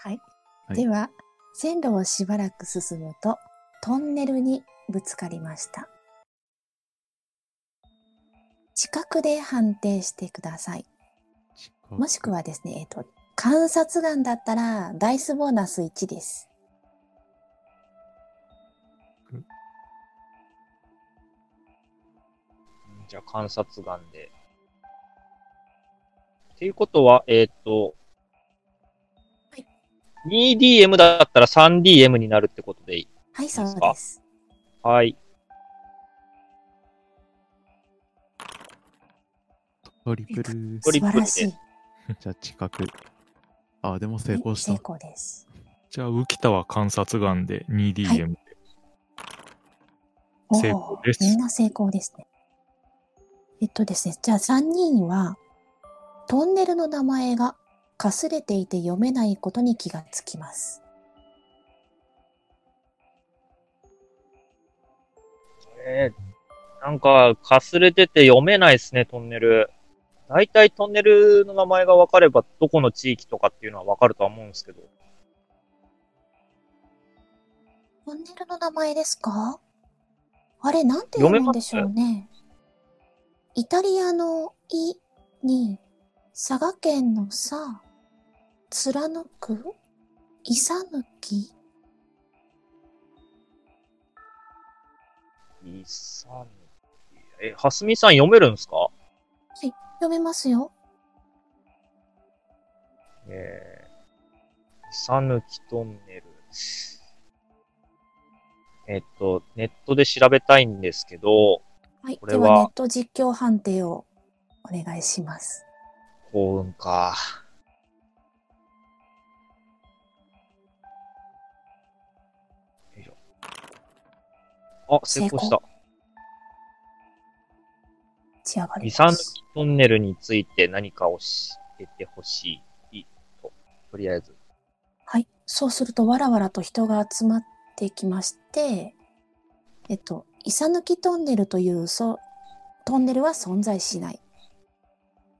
はい。はいでは、線路をしばらく進むと、トンネルにぶつかりました。近くで判定してください。もしくはですね、えっ、と、観察眼だったら、ダイスボーナス1です。じゃあ観察眼で。っていうことは、えっ、と、はい 2DM だったら 3DM になるってことでいいはい、そういいです。はい。トリプル。トリプルで素晴らしい。じゃあ近く。あ、でも成功した成。功です。じゃあ、浮田は観察眼で 2DM で。成功おーですみんな成功ですね。えっとですね、じゃあ3人は、トンネルの名前がかすれていて読めないことに気がつきます。えー、なんか、かすれてて読めないですね、トンネル。大体トンネルの名前が分かれば、どこの地域とかっていうのは分かるとは思うんですけど。トンネルの名前ですか？あれ、なんて読むんでしょうね。イタリアのイに、佐賀県のさ、貫く、いさぬき、いさぬき。え、はすみさん読めるんですか？読めますよ。えー、いさぬきトンネル。えっと、ネットで調べたいんですけど、はい。これは、ネット実況判定をお願いします。幸運か。あ、成功した。仕上がりイサ抜ます。きトンネルについて何か教えてほしいと。とりあえず。はい。そうすると、わらわらと人が集まってきまして、えっと、イサ抜きトンネルというそトンネルは存在しない。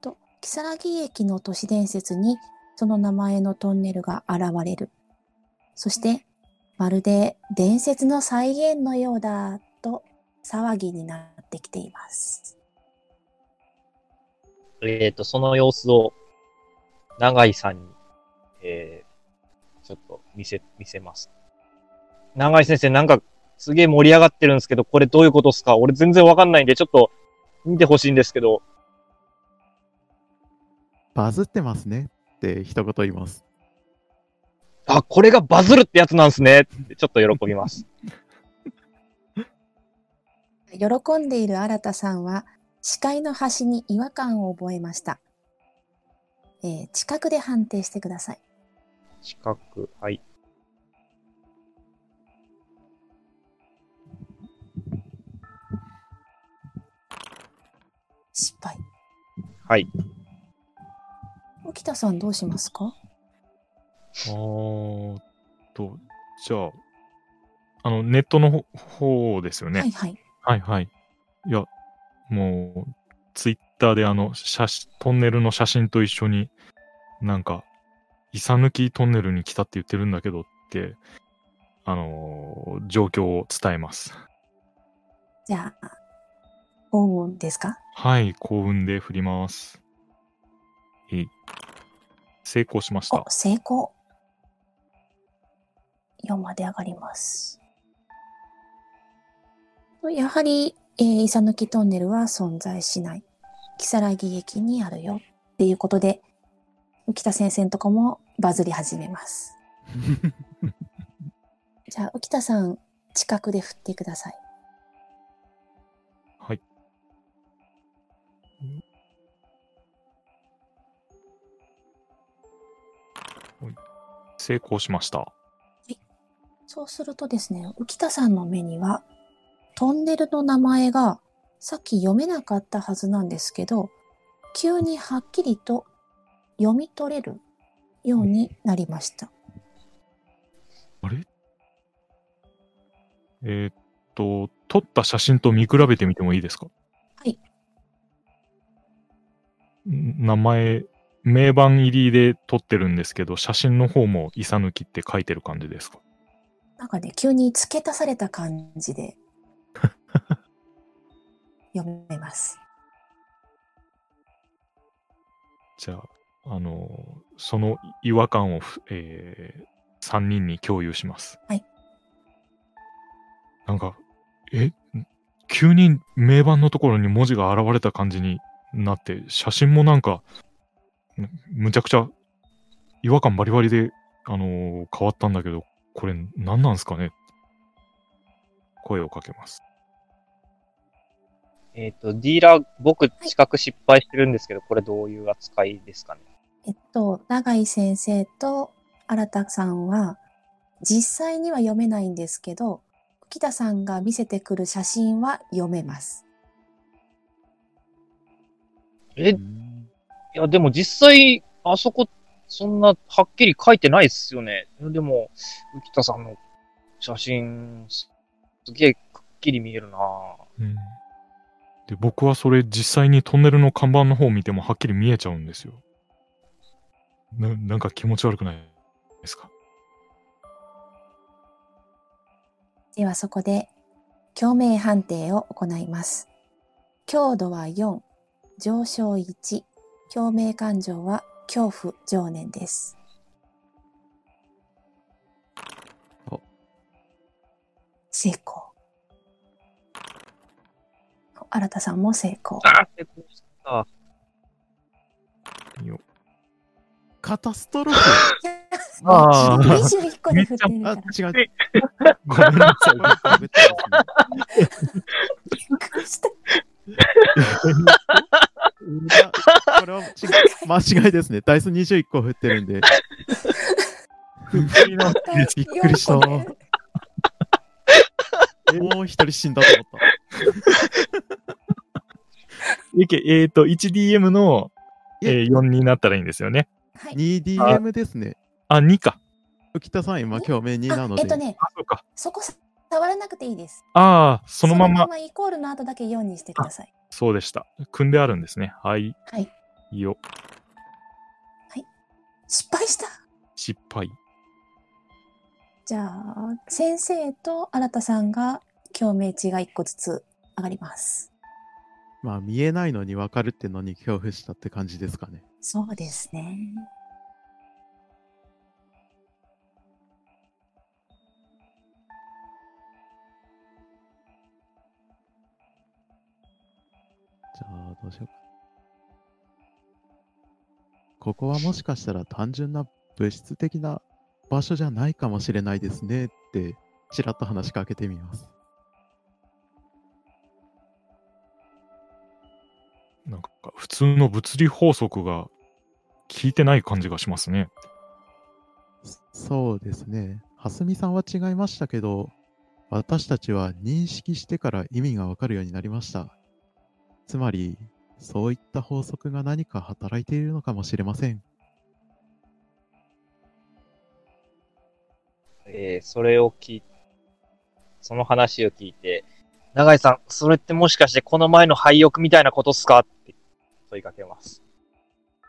と、木更木駅の都市伝説にその名前のトンネルが現れる。そして、まるで伝説の再現のようだと騒ぎになってきています。えっ、と、その様子を、長井さんに、えー、ちょっと見せ、見せます。長井先生、なんか、すげえ盛り上がってるんですけど、これどういうことっすか？俺全然わかんないんで、ちょっと、見てほしいんですけど、バズってますねって一言言います。あ、これがバズるってやつなんですねって、ちょっと喜びます。喜んでいる新田さんは視界の端に違和感を覚えました。えー近くで判定してください。四角、はい。失敗。はい。沖田さんどうしますか？あーと、じゃあ、あの、ネットのほ方ですよね。はいはい。はいはい。いや、もう、ツイッターであの、写真、トンネルの写真と一緒に、なんか、イサ抜きトンネルに来たって言ってるんだけどって、あのー状況を伝えます。じゃあ、幸運ですか？はい、幸運で振ります。いい。成功しましたお、。成功。4まで上がります。やはり、えー、イサ抜きトンネルは存在しない。木更木駅にあるよ。っていうことで、浮田先生のとこもバズり始めます。じゃあ、浮田さん、近くで振ってください。はい成功しました。そうするとですね、浮田さんの目には、トンネルの名前がさっき読めなかったはずなんですけど、急にはっきりと読み取れるようになりました。あれ？えーっと、撮った写真と見比べてみてもいいですか？はい。ん名前、名盤入りで撮ってるんですけど、写真の方もイサ抜きって書いてる感じですか？なんかね、急に付け足された感じで 読めます。じゃあ、あの、その違和感をふ、えー、3人に共有します。はい。なんか、え、急に名盤のところに文字が現れた感じになって、写真もなんか、むむちゃくちゃ違和感バリバリで、あのー変わったんだけど、これ何なんすかね？声をかけます。えっ、と、ディーラー、僕、資格失敗してるんですけど、これどういう扱いですかね？えっと、永井先生と新田さんは、実際には読めないんですけど、浮田さんが見せてくる写真は読めます。え、いうんや、でも実際、あそこ、そんなはっきり書いてないっすよね。でも、浮田さんの写真、すすげえくっきり見えるなうんで、僕はそれ実際にトンネルの看板の方を見てもはっきり見えちゃうんですよ。な、なんか気持ち悪くないですか？ではそこで、共鳴判定を行います。強度は4、上昇1、共鳴感情は恐怖、情念です。お成功。新田さんも成功。あ成功した。よカタストロフ あー21個で振ってるあ、から。違う。ごめんなさい。びっくりした。これはち間違いですね。ダイス21個振ってるんで。びっくりな びっくりした4個でもう一人死んだと思った。いけ、えっ、と、1DM の、いええー4になったらいいんですよね。はい。2DM ですね。あ、2か。浮田さん今共鳴2なので。あえっとね、あ、そうか。そこ触らなくていいです。ああ、そのまま、イコールの後だけ4にしてください。そうでした。組んであるんですね。はい。はい。いいよ。失敗した。失敗。じゃあ、先生と新田さんが共鳴値が1個ずつ上がります。まあ見えないのに分かるってのに恐怖したって感じですかね。そうですね。どうしようか。ここはもしかしたら単純な物質的な場所じゃないかもしれないですねってちらっと話しかけてみます。なんか、普通の物理法則が効いてない感じがしますね。そうですね。蓮見さんは違いましたけど、私たちは認識してから意味がわかるようになりました。つまり、そういった法則が何か働いているのかもしれません。えーそれを聞いその話を聞いて、永井さん、それってもしかしてこの前の廃屋みたいなことっすか？って問いかけます。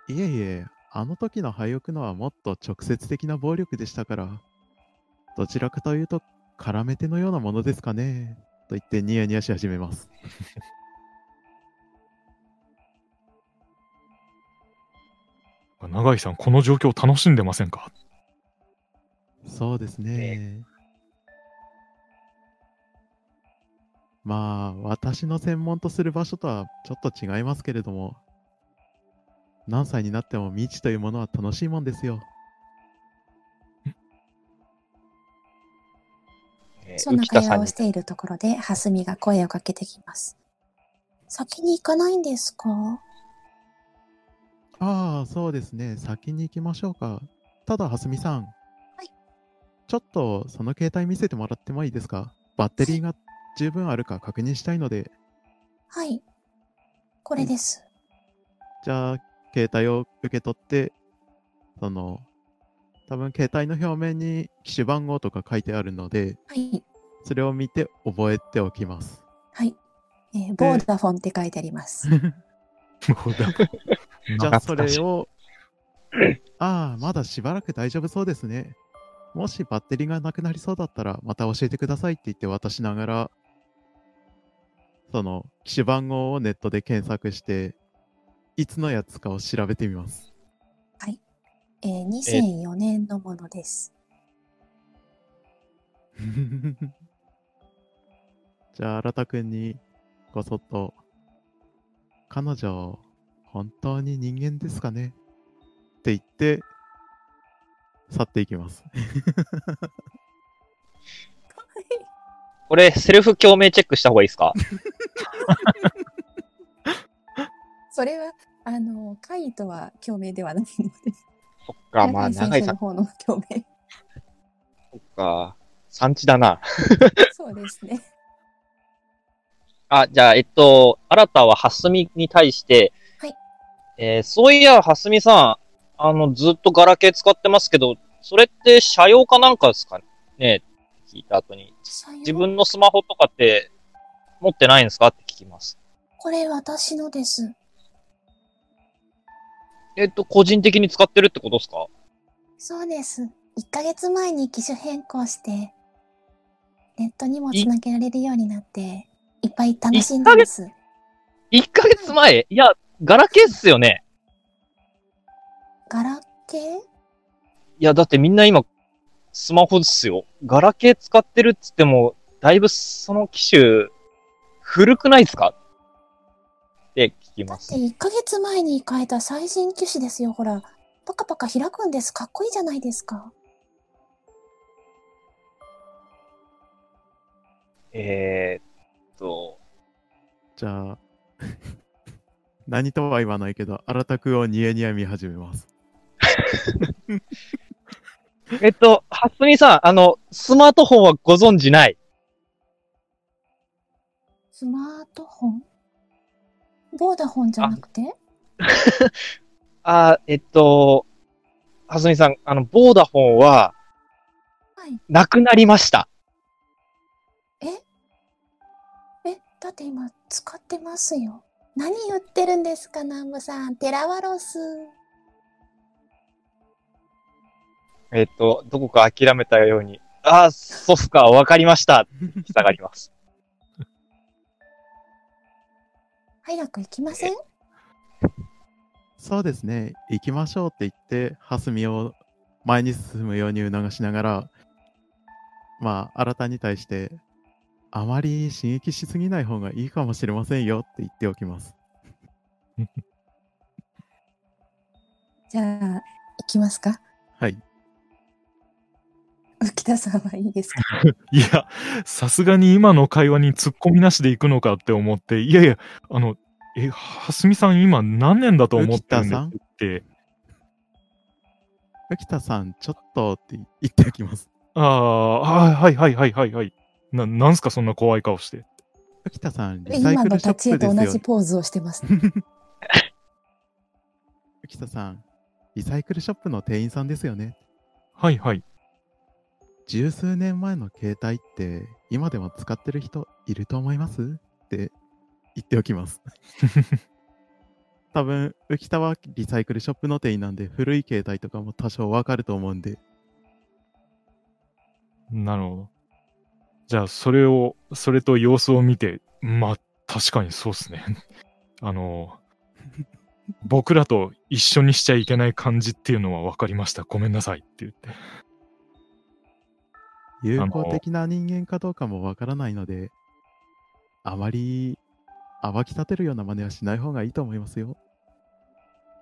いえいえ、あの時の廃屋のはもっと直接的な暴力でしたから、どちらかというと、絡め手のようなものですかね。と言ってニヤニヤし始めます。長井さん、この状況楽しんでませんか？そうですね。まあ、私の専門とする場所とはちょっと違いますけれども、何歳になっても未知というものは楽しいもんですよ。えーそんな会話をしているところで、蓮見が声をかけてきます。先に行かないんですか？ああ、そうですね。先に行きましょうか。ただ、蓮見さん。はい。ちょっと、その携帯見せてもらってもいいですか？バッテリーが十分あるか確認したいので、はい。これです。じゃあ、携帯を受け取って、その、多分携帯の表面に機種番号とか書いてあるので、はい。それを見て覚えておきます。はい。えーボーダフォンって書いてあります。じゃあ、それをああ、まだしばらく大丈夫そうですね。もしバッテリーがなくなりそうだったら、また教えてくださいって言って渡しながら、その、機種番号をネットで検索して、いつのやつかを調べてみます。えー、2004年のものです。じゃあ、新田くんに、こそっと、彼女、本当に人間ですかね？って言って、去っていきます。これ、セルフ共鳴チェックした方がいいですか？それは、あの、会とは共鳴ではないので、そっか、まあ、永長井さの方の共鳴。そっか、産地だな。そうですね。あ、じゃあ、えっと、新たはハスミに対して、はい。えーそういや、ハスミさん、あの、ずっとガラケー使ってますけど、それって社用かなんかですかね？聞いた後に。自分のスマホとかって持ってないんですか？って聞きます。これ私のです。えっと、個人的に使ってるってことですか？そうです。1ヶ月前に機種変更して、ネットにもつなげられるようになって、いっぱい楽しんでます。?1 ヶ月？前？いや、ガラケーっすよね。ガラケー？いや、だってみんな今、スマホですよ。ガラケー使ってるっつっても、だいぶその機種、古くないですか？って聞きますだって。1ヶ月前に変えた最新機種ですよ、ほら。パカパカ開くんです。かっこいいじゃないですか。えー、っと、じゃあ、何とは言わないけど、新田くんをニヤニヤ見始めます。えっと、はすみさん、あの、スマートフォンはご存知ない？スマートフォン？ボーダフォンじゃなくて？あ ーえっと、はすみさん、あの、ボーダフォンは、はい。なくなりました。え？え、だって今使ってますよ。何言ってるんですか、南部さん。テラワロス。えっと、どこか諦めたように、ああ、そうっすか、わかりました。下がります。早く行きません？そうですね、行きましょうって言って、ハスミを前に進むように促しながら、まあ、新たに対して、あまり刺激しすぎない方がいいかもしれませんよって言っておきます。じゃあ、行きますか？はい。浮田さんはいいですか？いや、さすがに今の会話に突っ込みなしで行くのかって思って、いやいや、あの、え、はすみさん今何年だと思ってるんですって、浮田さん、ちょっとって言っておきます。ああ、はいはいはいはいはい。な、なんすかそんな怖い顔して。浮田さん、リサイ今のクルショッ立ち絵と同プですよじ。ポーズをしてます。浮田さん、リサイクルショップの店員さんですよね。はいはい。十数年前の携帯って今でも使ってる人いると思います？って言っておきます。多分、浮田はリサイクルショップの店員なんで古い携帯とかも多少わかると思うんで、なるほど。じゃあ、それを、それと様子を見て、まあ、確かにそうっすね。あの、僕らと一緒にしちゃいけない感じっていうのは分かりました。ごめんなさいって言って。友好的な人間かどうかもわからないので、あまり暴き立てるような真似はしない方がいいと思いますよ。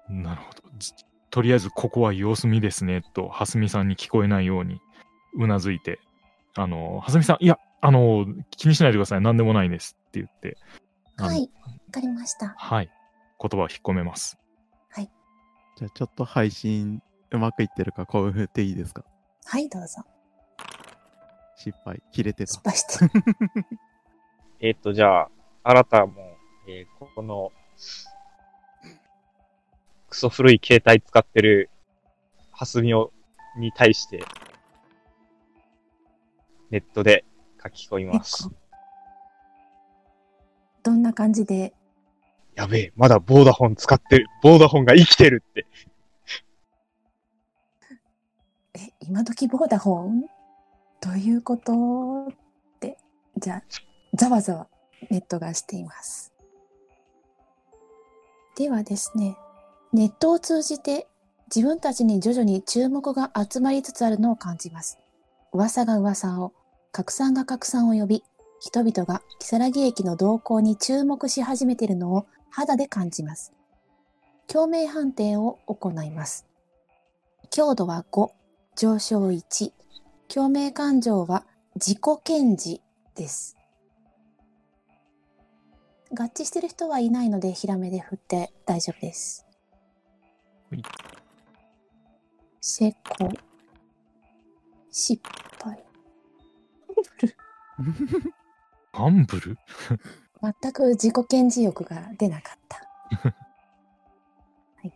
なるほど。じとりあえず、ここは様子見ですね、と、はすみさんに聞こえないように、うなずいて、あの、はすみさん、いや、あの、気にしないでください。何でもないですって言って、はい。わかりました。はい。言葉を引っ込めます。じゃあちょっと配信うまくいってるか興奮振っていいですか？はい、どうぞ。失敗、切れてた失。敗して。えっと、じゃあ、新たも、えーこの、クソ古い携帯使ってる、ハスミを、に対して、ネットで書き込みます。どんな感じで？やべえ、まだボーダフォン使ってる。ボーダフォンが生きてるって。今時ボーダホン？どういうことって、じゃあ、ざわざわネットがしています。ではですね、ネットを通じて自分たちに徐々に注目が集まりつつあるのを感じます。噂が噂を、拡散が拡散を呼び、人々が如月駅の動向に注目し始めているのを肌で感じます。共鳴判定を行います。強度は5、上昇1、共鳴感情は自己顕示です。合致してる人はいないので、ヒラメで振って大丈夫です。はい成功。失敗。ファンブル？全く自己顕示欲が出なかった。はい。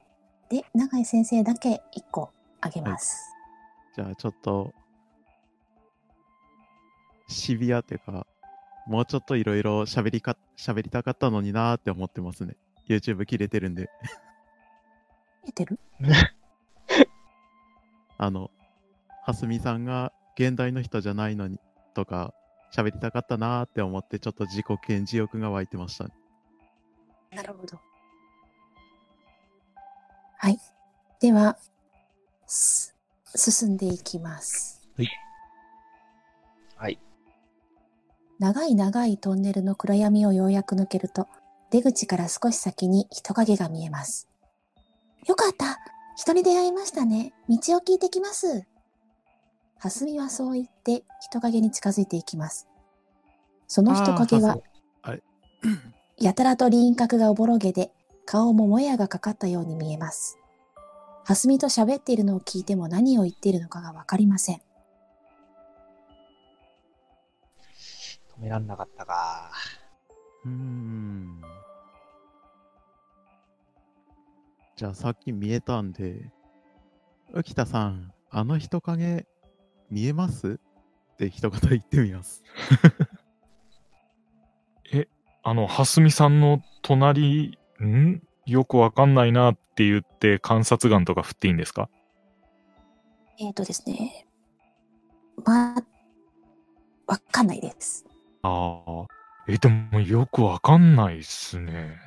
で、永井先生だけ1個あげます。じゃあちょっと、シビアっていうか、もうちょっといろいろ喋りか、喋りたかったのになーって思ってますね。YouTube 切れてるんで。出てる？あの、はすみさんが現代の人じゃないのにとか、喋りたかったなーって思って、ちょっと自己顕示欲が湧いてました。なるほど。はい。では、す進んでいきます。はい。長い長いトンネルの暗闇をようやく抜けると、出口から少し先に人影が見えます。よかった人に出会いましたね。道を聞いてきます。はすみはそう言って人影に近づいていきます。その人影は やたらと輪郭がおぼろげで、顔ももやがかかったように見えます。はすみと喋っているのを聞いても何を言っているのかがわかりません。止めらんなかったか。うーん。じゃあさっき見えたんで、浮田さん、あの人影見えます？って一言言ってみます。あの、はすみさんの隣、ん？よくわかんないなって言って観察眼とか振っていいんですか？えーとですね。まあ、わかんないです。ああ。え、でもよくわかんないっすね。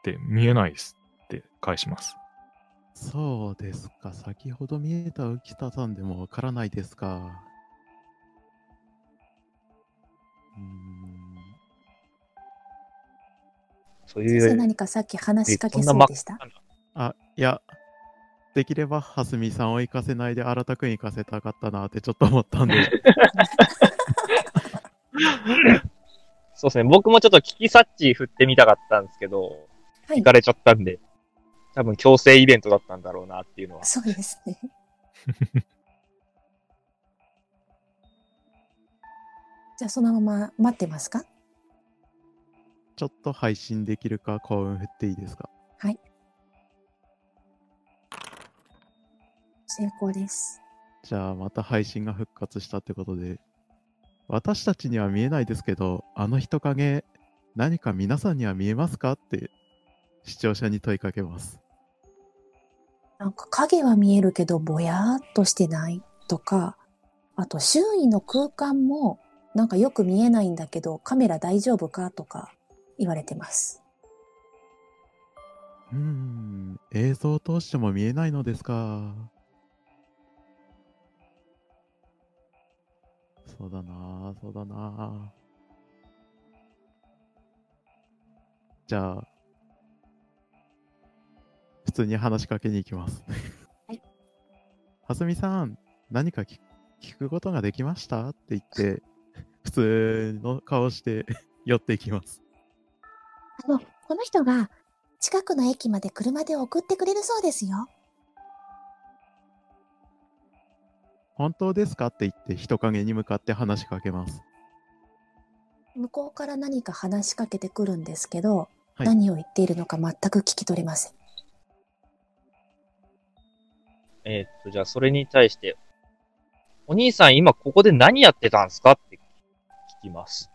って、見えないっすって返します。そうですか。先ほど見えた浮田さんでもわからないですか。うーん。そういう、先生何かさっき話しかけえそうでした？あ、いや、できれば、はすみさんを行かせないで、新たくん行かせたかったなってちょっと思ったんで。そうですね。僕もちょっと聞き察知振ってみたかったんですけど、はい行かれちゃったんで、多分強制イベントだったんだろうなっていうのは。そうですね。じゃあそのまま待ってますか？ちょっと配信できるか幸運振っていいですか？はい。成功です。じゃあまた配信が復活したってことで、私たちには見えないですけど、あの人影、何か皆さんには見えますか？って視聴者に問いかけます。なんか影は見えるけどぼやーっとしてないとか、あと周囲の空間もなんかよく見えないんだけどカメラ大丈夫かとか言われてます。うーん、映像を通しても見えないのですか。そうだなあそうだなあじゃあ、普通に話しかけに行きます。はい。はすみさん、何か聞聞くことができました？って言って、普通の顔して寄っていきます。あの、この人が近くの駅まで車で送ってくれるそうですよ。本当ですか？って言って人影に向かって話しかけます。向こうから何か話しかけてくるんですけど、はい何を言っているのか全く聞き取れません。えーっと、じゃあそれに対して、お兄さん今ここで何やってたんすかって聞きます。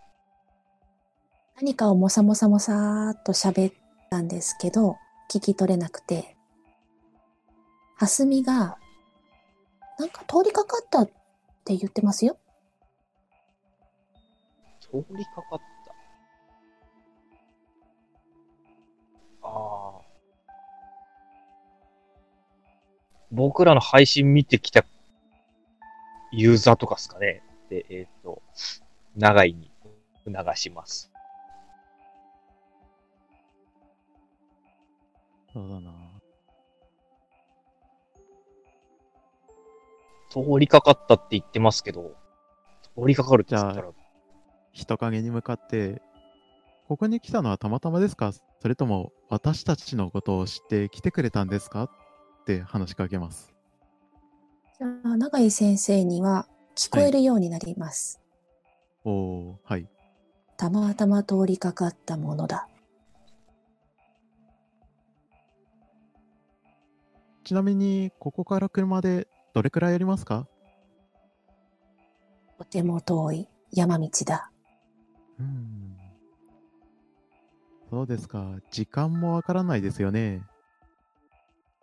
何かをもさもさもさーっと喋ったんですけど、聞き取れなくて、はすみが、なんか通りかかったって言ってますよ。通りかかった。ああ。僕らの配信見てきたユーザーとかですかね。で、えっ、と、長いに促します。そうだな。通りかかったって言ってますけど、通りかかるって言ったら、人影に向かって、ここに来たのはたまたまですか？それとも私たちのことを知って来てくれたんですか？って話しかけます。じゃあ、永井先生には聞こえるようになります。おおはい。たまたま通りかかったものだ。ちなみに、ここから車でどれくらいありますか？とても遠い山道だ。うーん。そうですか。時間もわからないですよね。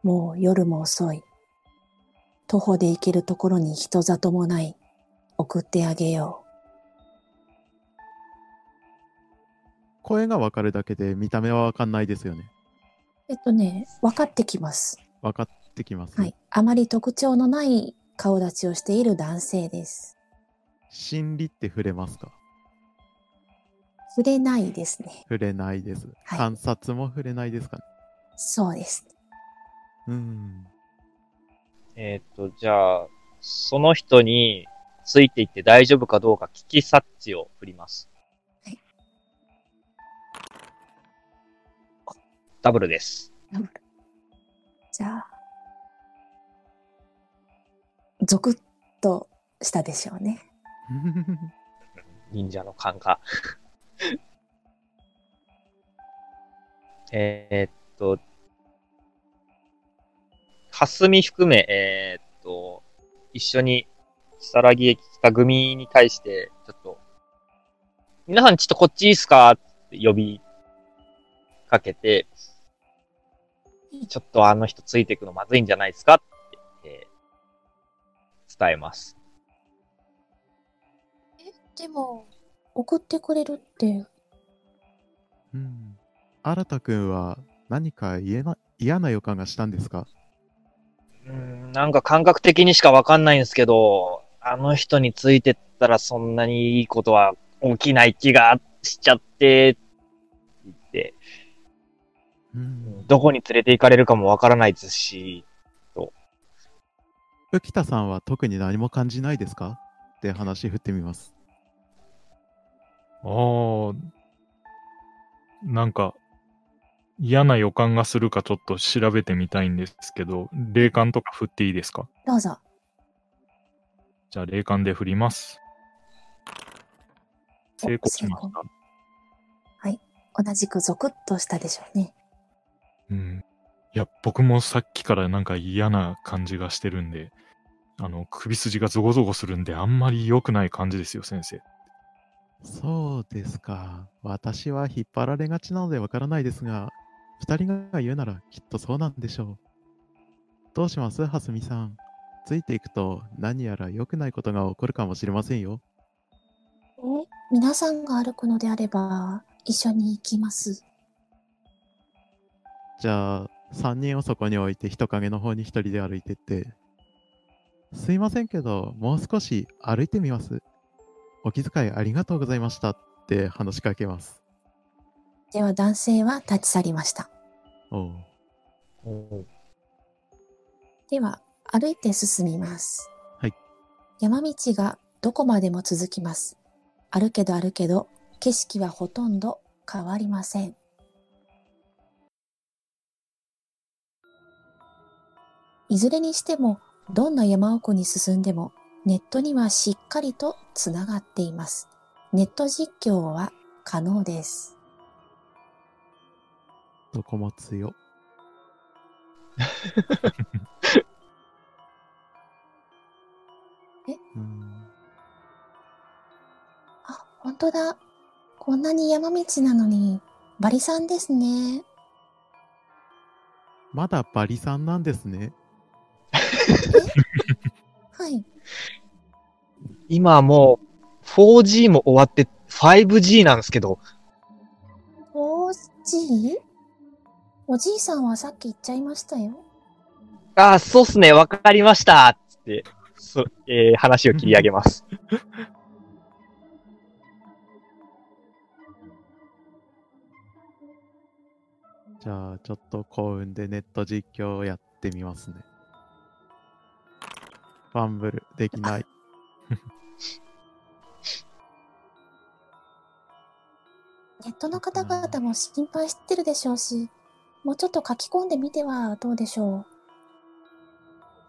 もう夜も遅い。徒歩で行けるところに人里もない。送ってあげよ声がわかるだけで見た目はわかんないですよね。う。えっとね、分かってきます。わかってきます。はい。あまり特徴のない顔立ちをしている男性です。心理って触れますか？触れないですね。触れないです。はい観察も触れないですかね？そうです。うーん。えっ、と、じゃあ、その人についていって大丈夫かどうか聞き察知を振ります。はいダブルです。じゃあ、ゾクッとしたでしょうね。忍者の勘が。えーっと、霞含め、えーっと、一緒に、如月へ来た組に対して、ちょっと、皆さんちょっとこっちいいっすかって呼びかけて、ちょっとあの人ついていくのまずいんじゃないですかって、えー伝えます。でも、送ってくれるって、うん。新田くんは何か言えな嫌な予感がしたんですか？うーんなんか感覚的にしかわかんないんですけど、あの人についてったらそんなにいいことは起きない気がしちゃって、言って、うん。どこに連れて行かれるかもわからないですし、浮田さんは特に何も感じないですか？って話振ってみます。ああ、なんか、嫌な予感がするかちょっと調べてみたいんですけど、霊感とか振っていいですか？どうぞ。じゃあ霊感で振ります。成功しまし成た。同じくゾクッとしたでしょうね。うん。いや、僕もさっきからなんか嫌な感じがしてるんで、あの、首筋がゾゴゾゴするんで、あんまり良くない感じですよ、先生。そうですか。私は引っ張られがちなのでわからないですが、二人が言うならきっとそうなんでしょう。どうします？はすみさん。ついていくと何やら良くないことが起こるかもしれませんよ。え？皆さんが歩くのであれば、一緒に行きます。じゃあ、3人をそこに置いて人影の方に一人で歩いてって。すいませんけど、もう少し歩いてみます。お気遣いありがとうございましたって話しかけます。では男性は立ち去りました。おうでは、歩いて進みます。はい。山道がどこまでも続きます。歩けど歩けど、景色はほとんど変わりません。いずれにしても、どんな山奥に進んでも、ネットにはしっかりとつながっています。ネット実況は可能です。どこも強。え？うんあ、本当だ。こんなに山道なのに、バリさんですね。まだバリさんなんですね。はい。今もう 4G も終わって 5G なんですけど、4G? おじいさんはさっき言っちゃいましたよ。ああ、そうっすね、わかりましたつって、そえー話を切り上げます。じゃあ、ちょっと幸運でネット実況をやってみますね。ファンブルできない。ネットの方々も心配してるでしょうし、もうちょっと書き込んでみてはどうでしょ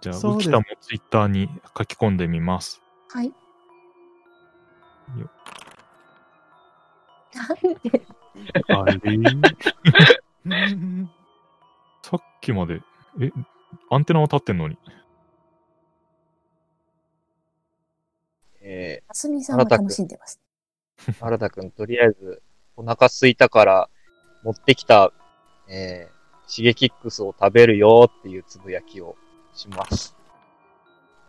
じゃあ、浮田もツイッターに書き込んでみます。う。はい。よなんで？あ れさっきまで、え、アンテナは立ってんのに。えあすみさんは楽しんでます。ー、原田くん、とりあえず、お腹空いたから、持ってきた、えー、シゲキックスを食べるよっていうつぶやきをします。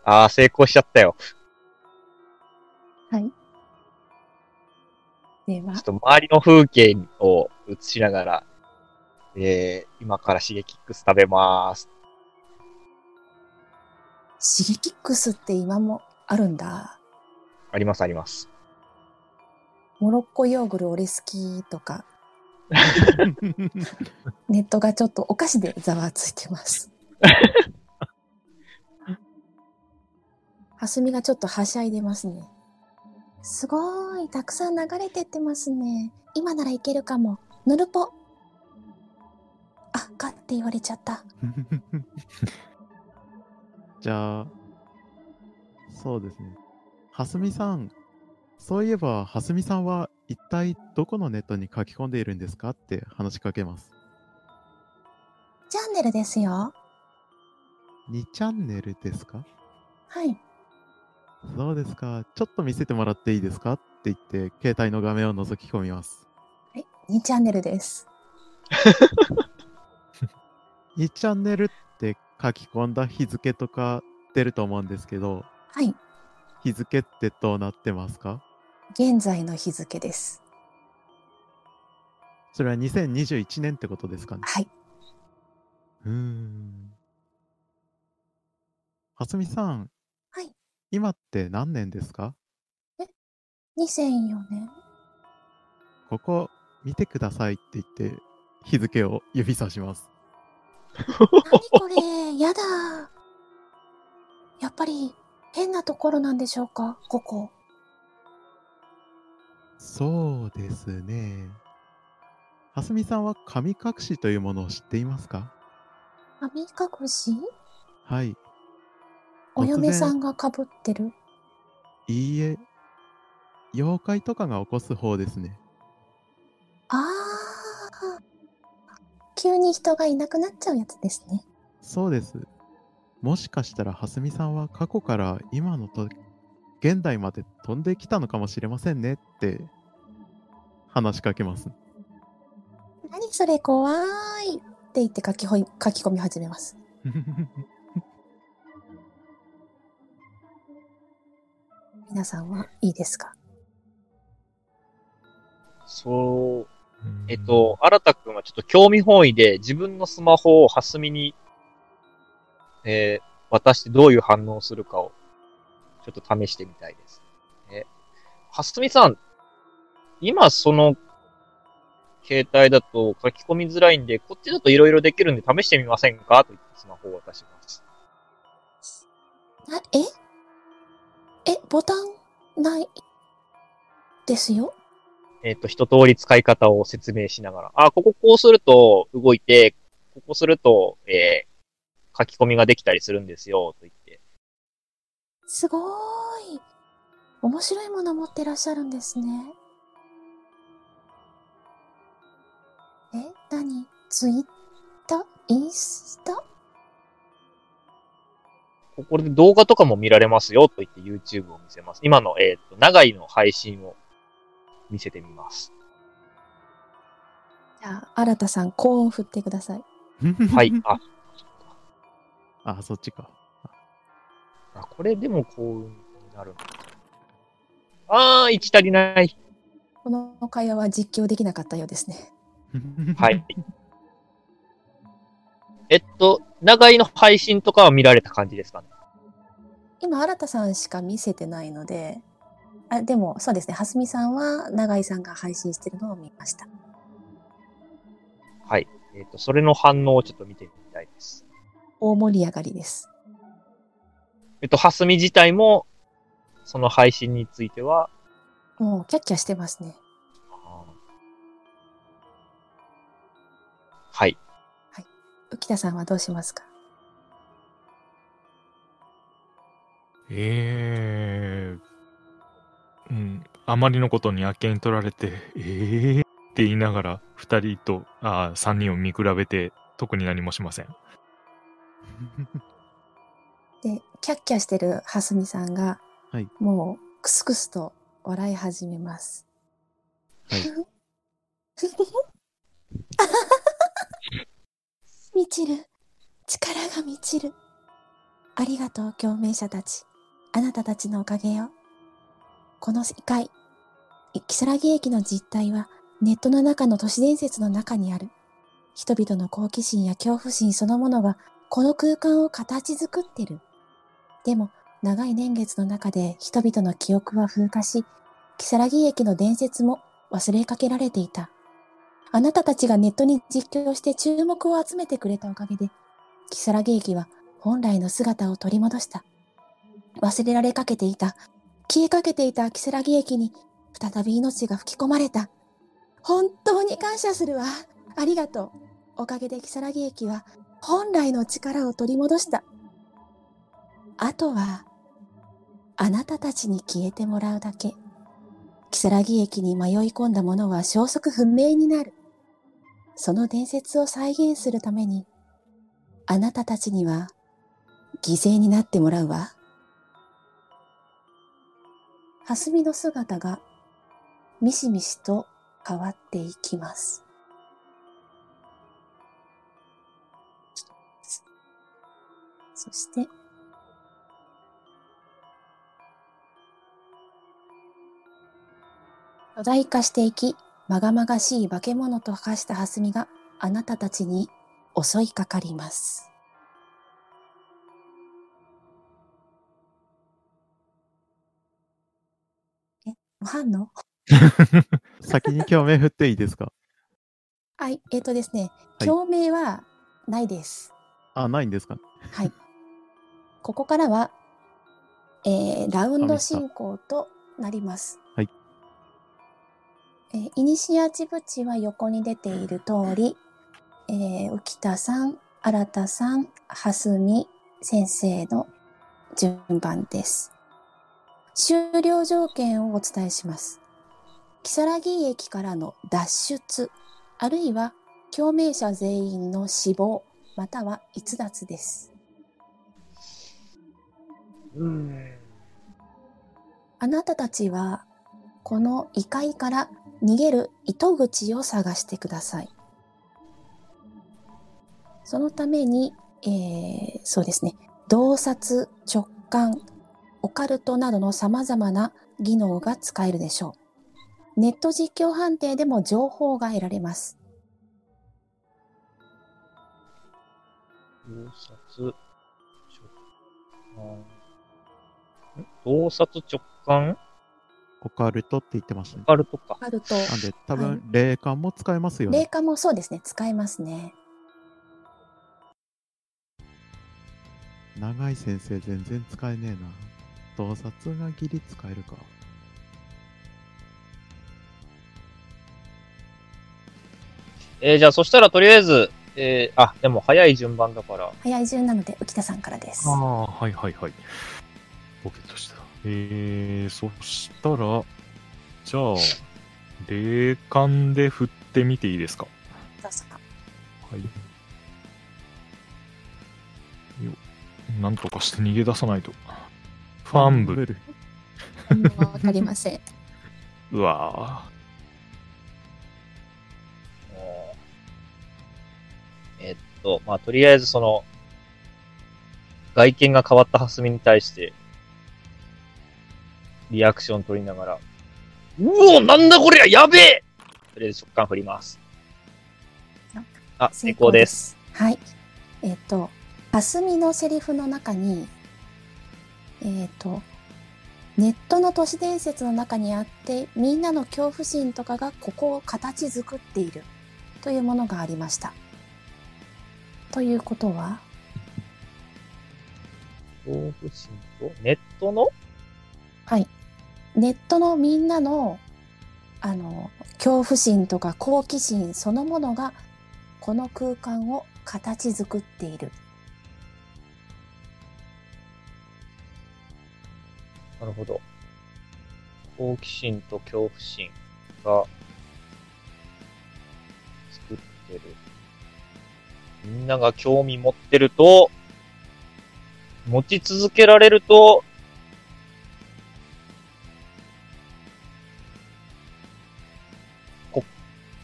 あー、成功しちゃったよ。はい。ではちょっ、と周りの風景を映しながら、えー、今からシゲキックス食べまーす。シゲキックスって今もあるんだ？ありますあります。モロッコヨーグル俺好きとか、ネットがちょっとお菓子でざわついてます。はすみがちょっとはしゃいでますね。すごい、たくさん流れてってますね。今ならいけるかも。ぬるぽ。あ、かって言われちゃった。じゃあ、そうですね。はすみさん、そういえば、はすみさんは一体どこのネットに書き込んでいるんですかって話しかけます。チャンネルですよ。2チャンネルですか？はい。そうですか。ちょっと見せてもらっていいですかって言って、携帯の画面を覗き込みます。はい、2チャンネルです。2チャンネルって書き込んだ日付とか出ると思うんですけど、はい。日付ってどうなってますか？現在の日付です。それは2021年ってことですかねはい。うーん。はすみさん。はい。今って何年ですか？2004年。ここ見てくださいって言って日付を指さします。何これ？やだ。やっぱり変なところなんでしょうか？ここ。そうですね。はすみさんは神隠しというものを知っていますか？神隠し？はい。お嫁さんがかぶってる？いいえ。妖怪とかが起こす方ですね。ああ。急に人がいなくなっちゃうやつですね。そうです。もしかしたらはすみさんは過去から今のと現代まで飛んできたのかもしれませんねって話しかけます。何それ怖いって言って書きほい書き込み始めます。皆さんはいいですか？そう、えっと、新田くんはちょっと興味本位で自分のスマホをはすみに、えー渡してどういう反応をするかを、ちょっと試してみたいです。え、はすみさん、今その、携帯だと書き込みづらいんで、こっちだと色々できるんで試してみませんか？と言ってスマホを渡します。なえ？え、ボタンないですよ？えっ、と、一通り使い方を説明しながら、あ、こここうすると動いて、ここすると、えー書き込みができたりするんですよ、と言って。すごーい。面白いもの持ってらっしゃるんですね。え、何？ツイッター？インスタ？これで動画とかも見られますよ、と言って YouTube を見せます。今の、えっ、と、長いの配信を見せてみます。じゃあ、新田さん、高音振ってください。はい。あ、あ、そっちか。あ、これでも幸運になるのか。あー、1足りない。この会話は実況できなかったようですね。はい。えっと、長井の配信とかは見られた感じですかね？今、新田さんしか見せてないので、あでもそうですね、蓮見さんは永井さんが配信してるのを見ました。はい。えっと、それの反応をちょっと見てみたいです。大盛り上がりです。えっと、蓮見自体も、その配信については、もうキャッキャしてますね。はい。浮田さんはどうしますか？ええうん。あまりのことにあっけに取られて、ええって言いながら、二人と、ああ、三人を見比べて、特に何もしません。で、キャッキャしてる蓮見さんが、はいもうクスクスと笑い始めます。は ちる。力が満ちる。ありがとう、共鳴者たち。あなたたちのおかげよ。この異界、木更木駅の実態はネットの中の都市伝説の中にある。人々の好奇心や恐怖心そのものがこの空間を形作ってる。でも、長い年月の中で人々の記憶は風化し、木更木駅の伝説も忘れかけられていた。あなたたちがネットに実況して注目を集めてくれたおかげで、木更木駅は本来の姿を取り戻した。忘れられかけていた、消えかけていた木更木駅に再び命が吹き込まれた。本当に感謝するわ。ありがとう。おかげで木更木駅は本来の力を取り戻した。あとは、あなたたちに消えてもらうだけ。木更木駅に迷い込んだ者は消息不明になる。その伝説を再現するために、あなたたちには犠牲になってもらうわ。蓮見の姿がミシミシと変わっていきます。そして、巨大化していき、まがまがしい化け物と化した蓮見があなたたちに襲いかかります。え、無反応？先に共鳴振っていいですか？はい、えっ、とですね、はい共鳴はないです。あ、ないんですか？はい。ここからは、えーラウンド進行となります。はい。えーイニシアチブ値は横に出ている通り、えー浮田さん、新田さん、蓮見先生の順番です。終了条件をお伝えします。木更木駅からの脱出、あるいは共鳴者全員の死亡、または逸脱です。うん。あなたたちは、この異界から逃げる糸口を探してください。そのために、えーそうですね、洞察、直感、オカルトなどの様々な技能が使えるでしょう。ネット実況判定でも情報が得られます。洞察、直感？洞察直感？オカルトって言ってましたねオ。カルトかオ。カルト、なんで、多はい分、霊感も使えますよね。霊感もそうですね、使えますね。長い先生全然使えねえな。洞察がギリ使えるか。えーじゃあそしたらとりあえず、えーあ、でも早い順番だから。早い順なので、浮田さんからですあ。あ、はいはいはい。ポケットした。えー、そしたら、じゃあ、霊感で振ってみていいですか？どうぞはい。よなんとかして逃げ出さないと。ファンブル。わかりません。うわえーっと、まあ、とりあえずその、外見が変わったハスミに対して、リアクション取りながら、うおなんだこりゃやべえとりあえず食感振ります。あ、成功です。す。はい。えっ、と、霞のセリフの中に、えっ、と、ネットの都市伝説の中にあって、みんなの恐怖心とかがここを形作っているというものがありました。ということは、恐怖心と、ネットの？はい。ネットのみんなの、あの、恐怖心とか好奇心そのものが、この空間を形作っている。なるほど。好奇心と恐怖心が作ってる。みんなが興味持ってると、持ち続けられると、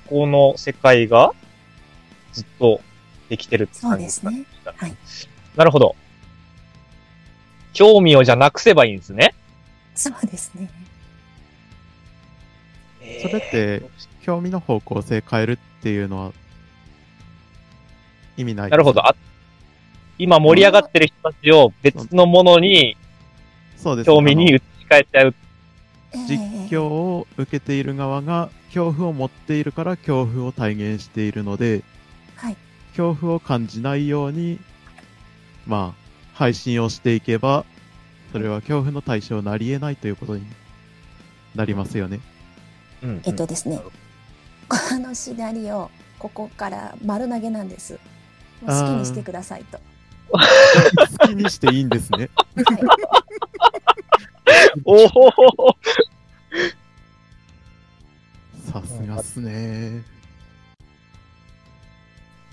この世界がずっとできてるって感じですか？そうですね。はい。なるほど。興味をじゃなくせばいいんですね。そうですね。それって興味の方向性変えるっていうのは、意味ないですなるほど。あ今盛り上がってる人たちを別のものにそうです興味に打ち替えちゃう。実況を受けている側が恐怖を持っているから恐怖を体現しているので、はい。恐怖を感じないように、まあ、配信をしていけば、それは恐怖の対象になり得ないということになりますよね。うんえっとですねこのシナリオ、ここから丸投げなんです。好きにしてくださいと。好きにしていいんですね。はい。おおさすがっすね。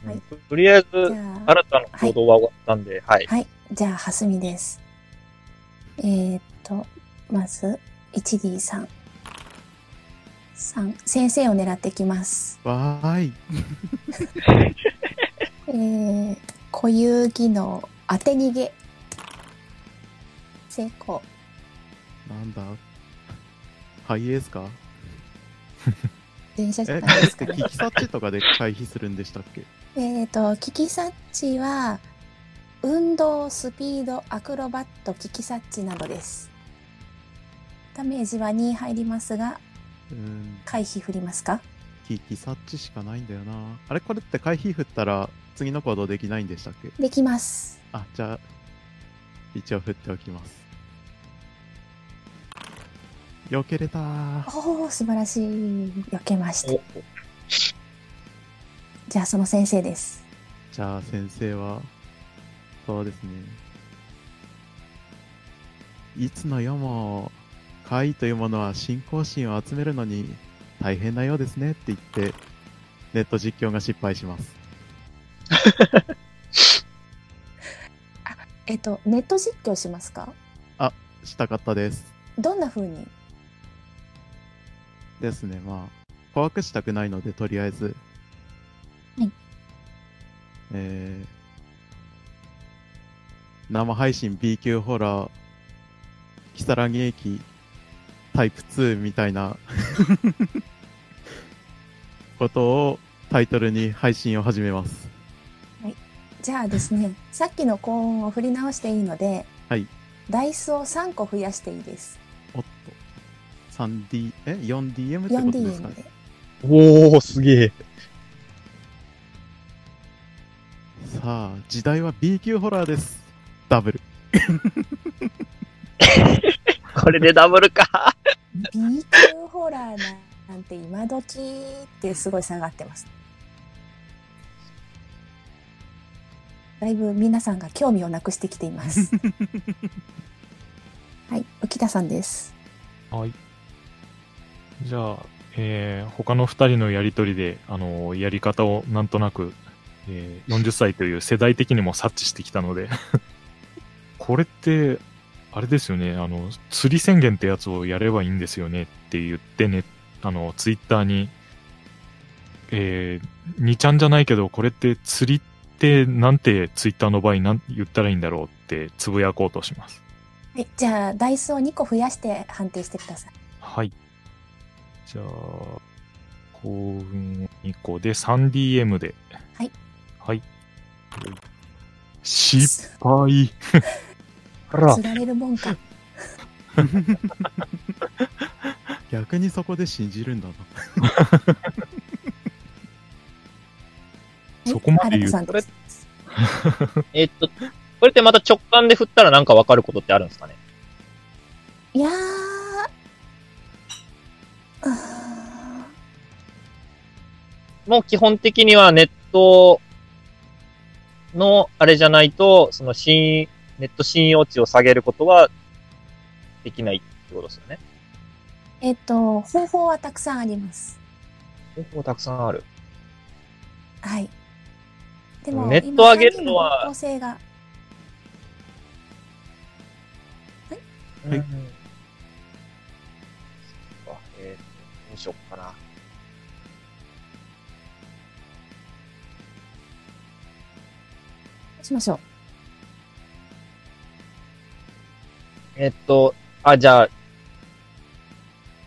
はいとりあえず、じゃあ、新たな行動は終わったんで、はい。はい。じゃあ、はすみです。えーっと、まず、1D3。3。先生を狙ってきます。わーい。えー、固有技能、当て逃げ。成功。なんだ？ハイエースか？電車じゃえ、ないですか？ね。聞き察知とかで回避するんでしたっけ？えっと、危機察知は、運動、スピード、アクロバット、危機察知などです。ダメージは2入りますが、うーん、回避振りますか？聞き察知しかないんだよな。あれ？これって回避振ったら次の行動できないんでしたっけ？できます。あ、じゃあ、一応振っておきます。避けれたー。おお、素晴らしい。避けました。おじゃあ、その先生です。じゃあ先生は、そうですね。いつの世も、怪異というものは信仰心を集めるのに大変なようですねって言って、ネット実況が失敗します。えっと、ネット実況しますか？したかったです。どんな風に？ですね、まあ、怖くしたくないので、とりあえず。はい。えー、生配信 B 級ホラー、キサラギ駅タイプ2みたいな ことをタイトルに配信を始めます。じゃあですね、さっきの高音を振り直していいので、はい。ダイスを3個増やしていいです。おっと。3D、え ?4DM ってことですか？4DM で。おー、すげえ。さあ、時代は B 級ホラーです。ダブル。これでダブルか。B 級ホラーなんて今時ってすごい下がってます。だいぶ皆さんが興味をなくしてきています。はい、浮田さんです。はい。じゃあ、えー他の二人のやりとりで、あのやり方をなんとなく、えー40歳という世代的にも察知してきたので、これって、あれですよね、あの、釣り宣言ってやつをやればいいんですよねって言ってね、あの、ツイッターに、えー、2ちゃんじゃないけど、これって釣りってなんてツイッターの場合なん言ったらいいんだろうっってつぶやこうとします。はい、じゃあ、ダイスを2個増やして判定してください。はい。じゃあ、幸運2個で 3DM で。はい。はい。失敗。あら釣られるもんか。逆にそこで信じるんだな。そこまで言うはるかさんですえっと、これってまた直感で振ったらなんかわかることってあるんですかね？いやー。あもう基本的にはネットのあれじゃないと、その信、ネット信用値を下げることはできないってことですよね。ーえっと、方法はたくさんあります。方法たくさんある。はい。でも、ネット上げるのは今三人方向性が、はいうん。うしよっかな。どうしましょう。えっと、あ、じゃあ、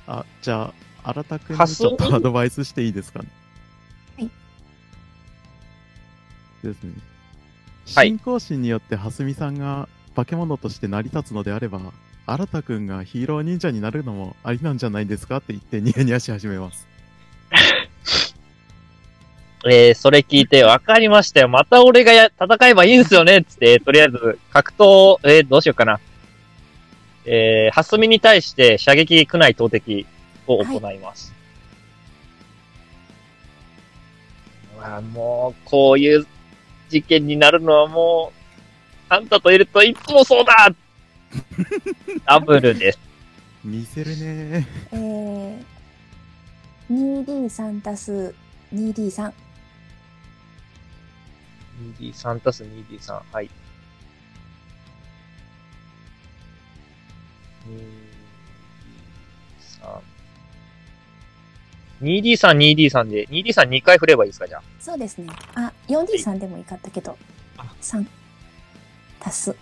あ、じゃあ、新田くんにちょっとアドバイスしていいですかね？はい。ですね。はい信仰心によって蓮見さんが化け物として成り立つのであれば、新田くんがヒーロー忍者になるのもありなんじゃないですかって言ってニヤニヤし始めます。えー、それ聞いて、わかりましたよ。また俺がや戦えばいいんすよねつって、とりあえず、格闘、えー、どうしようかな。えー、ハスミに対して射撃区内投擲を行います。まあ、もう、こういう事件になるのはもう、あんたといるといつもそうだダブルです。見せるねえー、2D3 足す 2D3。2D3 たす 2D3。はい。2D3。2D3、2D3 で、2D32 回振ればいいですか、じゃあ？そうですね。あ、4D3 でもいいかったけどあ、3足す。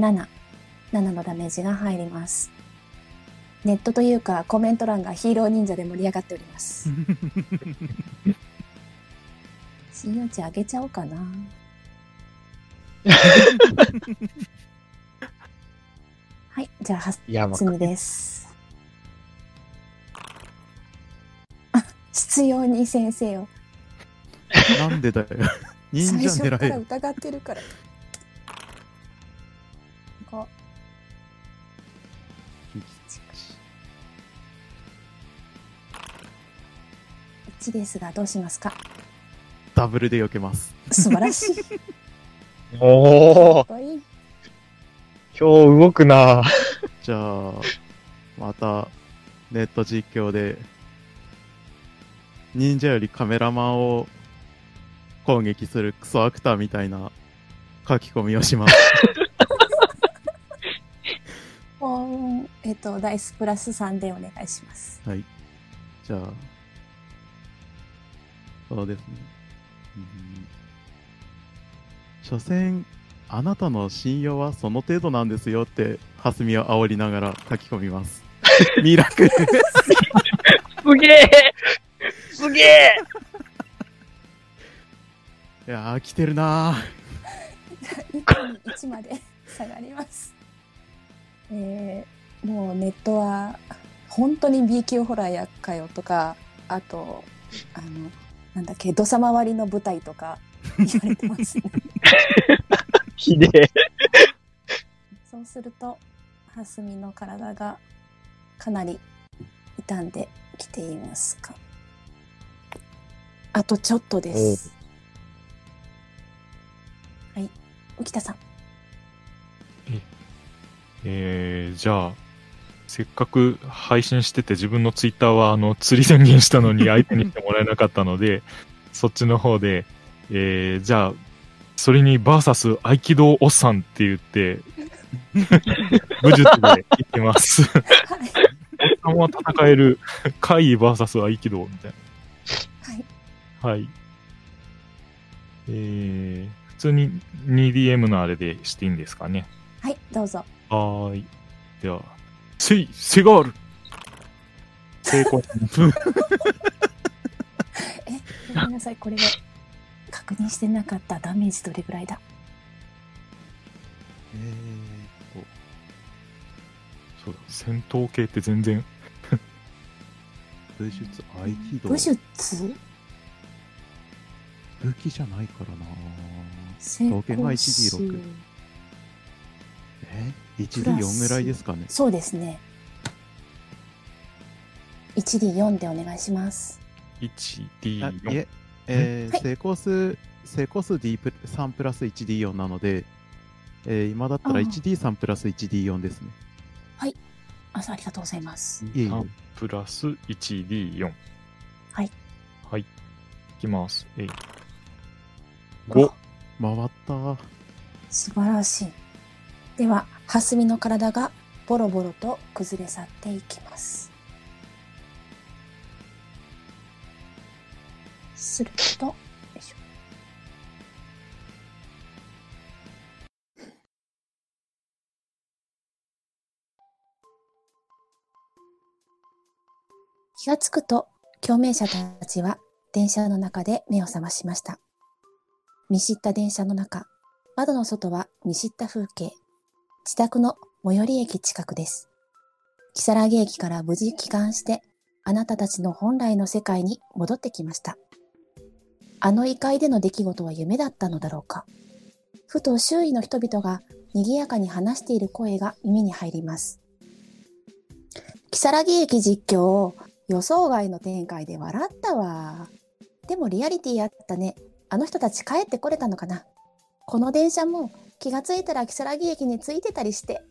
7。7のダメージが入ります。ネットというかコメント欄がヒーロー忍者で盛り上がっております。信用値上げちゃおうかな。はい、じゃあ、いや、まつみです。あ、必要に先生をなんでだよ。忍最者初から狙えよ。疑ってるから。う1ですがどうしますか？ダブルで避けます。素晴らしい。おー、かっこいい今日動くなじゃあ、また、ネット実況で、忍者よりカメラマンを攻撃するクソアクターみたいな書き込みをします。もうえっと、ダイスプラス3でお願いします。はい。じゃあ、そうですね。うん、所詮、あなたの信用はその程度なんですよって、蓮見を煽りながら書き込みます。ミラクルすげえすげえいやー、来てるなー。1まで下がります。えー、もうネットは本当に B 級ホラーやっかよとか、あと、あの、なんだっけ、土佐回りの舞台とか 言われてますね。ひでえ。そうすると、ハスミの体がかなり傷んできていますか。あとちょっとです。はい。浮田さん。えー、じゃあ、せっかく配信してて自分のツイッターはあの釣り宣言したのに 相手にしてもらえなかったので、そっちの方で、えー、じゃあ、それにバーサス合気道おっさんって言って、武術でいきます。はい。さんは戦える、怪異 VS 合気道みたいはい。な。はい。えー、普通に 2DM のあれでしていいんですかね。はい、どうぞ。はーい。では、せい、セガール成功。え、ごめんなさい、これで確認してなかった。ダメージどれぐらいだ？えーっそうだ、戦闘系って全然、と、武術、合気道。武術？武器じゃないからな。成刀剣が功 1D6 数え？?1D4 ぐらいですかね。そうですね。1D4 でお願いします。あい 1D4。え、えーはい成功数、成功数 D プ3プラス 1D4 なので、えー今だったらあー 1D3 プラス 1D4 ですね。あ、ありがとうございます。いえいえ3プラス 1D4。はい。はい。いきます。えい。あ5。回った。素晴らしい。では、蓮見の体がボロボロと崩れ去っていきます。すると、気がつくと、共鳴者たちは電車の中で目を覚ましました。見知った電車の中、窓の外は見知った風景。自宅の最寄り駅近くです。木更木駅から無事帰還して、あなたたちの本来の世界に戻ってきました。あの異界での出来事は夢だったのだろうか。ふと周囲の人々が賑やかに話している声が耳に入ります。木更木駅実況、予想外の展開で笑ったわ。でもリアリティあったね。あの人たち帰ってこれたのかなこの電車も気がついたら木更木駅に着いてたりして。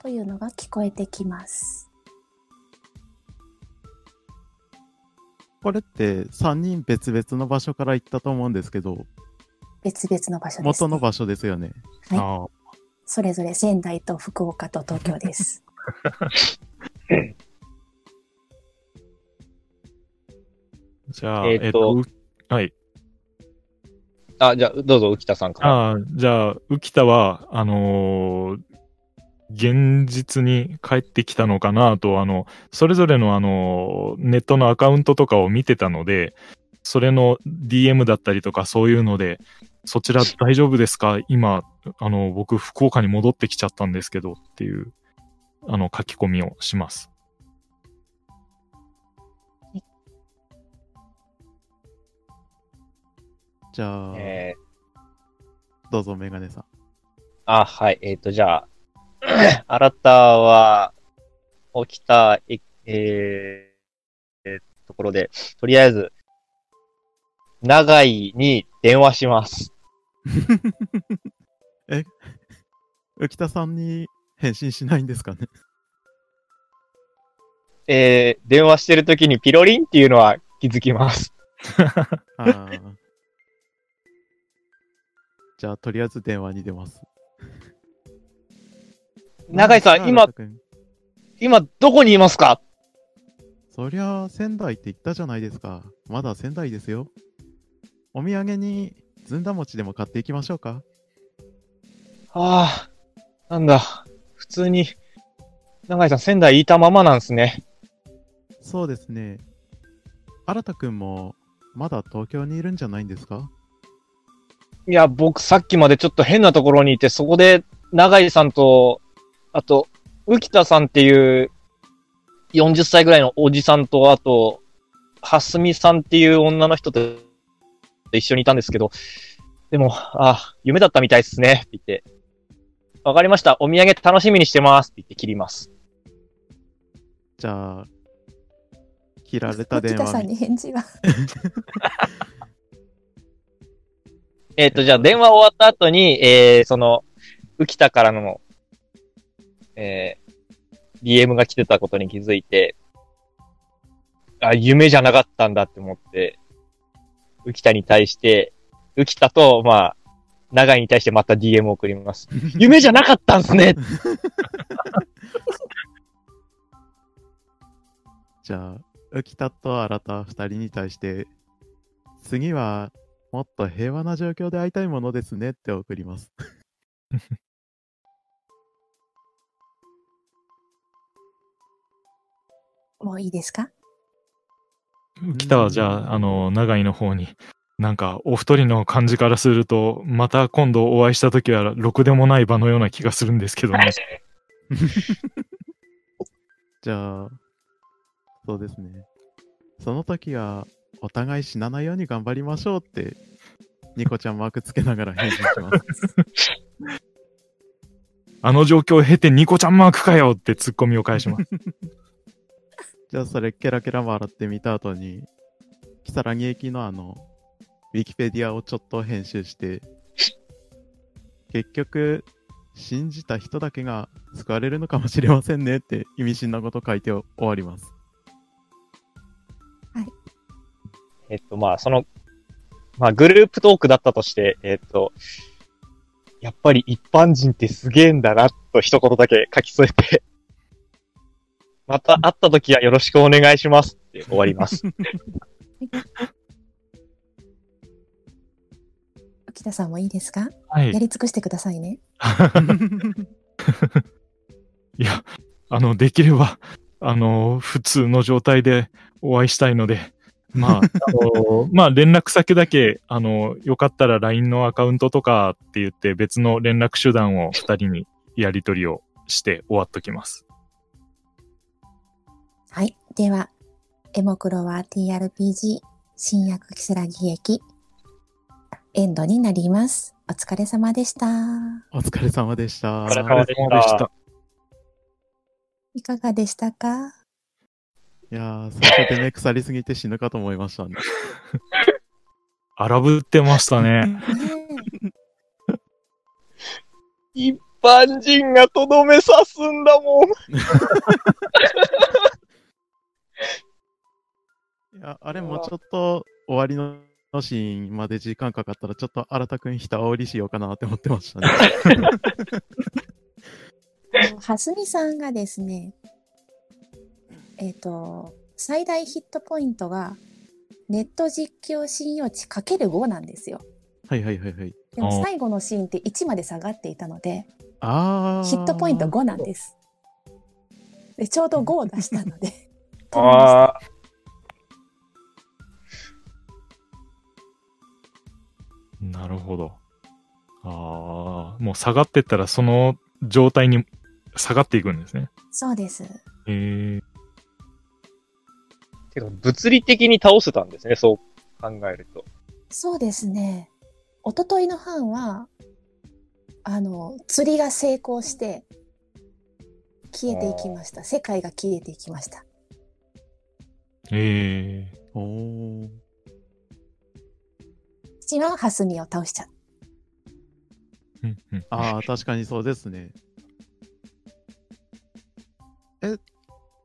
というのが聞こえてきます。これって3人別々の場所から行ったと思うんですけど、別々の場所です、ね。元の場所ですよね。はいああ。それぞれ仙台と福岡と東京です。じゃあ、えーっとうはい。あ、じゃあ、どうぞ、浮田さんから。あ、じゃあ、浮田は、あのー現実に帰ってきたのかなと、あの、それぞれのあの、ネットのアカウントとかを見てたので、それの DM だったりとかそういうので、そちら大丈夫ですか？今、あの、僕、福岡に戻ってきちゃったんですけどっていう、あの、書き込みをします。じゃあ、えどうぞメガネさん。あ、はい。えっ、と、じゃあ、あなたは、起きた、え、えーえーところで、とりあえず、長井に電話します。浮田さんに返信しないんですかね？えー、電話してる時にピロリンっていうのは気づきます。あーじゃあ、とりあえず電話に出ます。長井さん、今今どこにいますか？そりゃ、仙台って言ったじゃないですか。まだ仙台ですよ。お土産にずんだ餅でも買っていきましょうか。ああ、なんだ。普通に、長井さん仙台いたままなんですね。そうですね。新田くんも、まだ東京にいるんじゃないんですか？いや、僕さっきまでちょっと変なところにいて、そこで長井さんと、あと、浮田さんっていう40歳ぐらいのおじさんと、あと、蓮見さんっていう女の人と一緒にいたんですけど、でも、あ、夢だったみたいですね、って言って。わかりました。お土産楽しみにしてます。って言って切ります。じゃあ、切られた電北 さん話に。に返事は。えっ、と、じゃあ電話終わった後に、えー、その、浮田からの、えー、DM が来てたことに気づいて、あ、夢じゃなかったんだって思って、浮田に対して、浮田と、まあ、長井に対してまた DM を送ります。夢じゃなかったんすね じゃあ、浮田と新田二人に対して、次はもっと平和な状況で会いたいものですねって送ります。もういいですか？来たはじゃあ、あの、長井の方に、なんか、お二人の感じからすると、また今度お会いした時は、ろくでもない場のような気がするんですけどね。じゃあ、そうですね。その時は、お互い死なないように頑張りましょうって、ニコちゃんマークつけながら返信します。あの状況を経てニコちゃんマークかよってツッコミを返します。じゃあそれケラケラ笑ってみた後に、キサラギ駅のあの、ウィキペディアをちょっと編集して、結局、信じた人だけが救われるのかもしれませんねって意味深なこと書いて終わります。えっと、まあ、その、まあ、グループトークだったとして、えっと、やっぱり一般人ってすげえんだな、と一言だけ書き添えて、また会った時はよろしくお願いしますって終わります。沖田さんもいいですか？はいや。り尽くしてくださいね。いや、あの、できれば、あの、普通の状態でお会いしたいので、まあ、あの、まあ、連絡先だけ、あの、よかったら LINE のアカウントとかって言って別の連絡手段を二人にやり取りをして終わっときます。はい。では、エモクロは TRPG 新薬キスラギ駅エンドになります。お疲れ様でした。お疲れ様でした。お疲れ様でしたいかがでしたか？いやー、最初でね、腐りすぎて死ぬかと思いましたね。荒ぶってましたね。ね 一般人がとどめ刺すんだもん。いや、あれもちょっと終わりのシーンまで時間かかったら、ちょっと新田くんひたおりしようかなって思ってましたね。えはすみさんがですね、えっ、と、最大ヒットポイントがネット実況信用値かける5なんですよ。はいはいはいはい。でも最後のシーンって1まで下がっていたので、あー。ヒットポイント5なんです。でちょうど5を出したので。ああ。なるほど。ああ、もう下がってったらその状態に下がっていくんですね。そうです。へえけど、物理的に倒せたんですね、そう考えると。そうですね。一昨日の班は、あの、釣りが成功して、消えていきました。世界が消えていきました。ええおー。父はハスミを倒しちゃう。うんうんああ、確かにそうですね。え、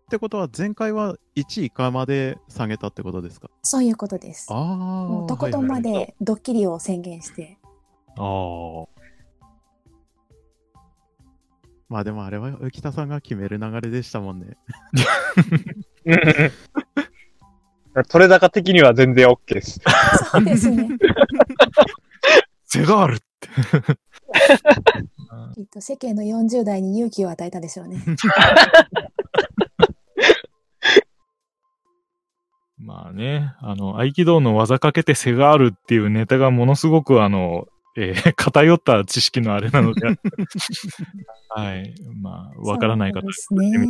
ってことは前回は1位以下まで下げたってことですか？そういうことです。ああ。もうとことんまでドッキリを宣言して、ああ。まあでもあれは浮田さんが決める流れでしたもんね。取れ高的には全然 OK です。そうですね。背があるって。きっと世間の40代に勇気を与えたでしょうね。まあね、あの、合気道の技かけて背があるっていうネタがものすごくあの、えー 偏った知識のあれなので、はい。まあ、わからない方そうですね。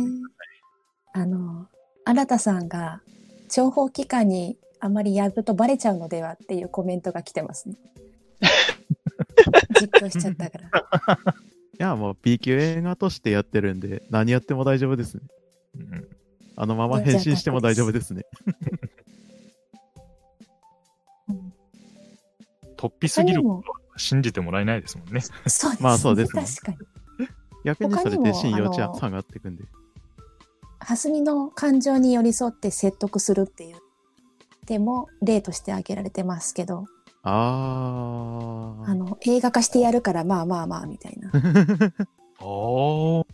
あの、新田さんが情報機関にあまりやるとバレちゃうのではっていうコメントが来てますね。実況しちゃったから。いや、もう B 級映画としてやってるんで、何やっても大丈夫ですね。うんあのまま変身しても大丈夫ですね。うん突飛すぎることは信じてもらえないですもんね。そうですね。まあそうですね確かに。逆にそれで信用値は下がっていくんで。蓮見の感情に寄り添って説得するっていう手も例として挙げられてますけど、ああの、映画化してやるからまあまあまあみたいな。ああ。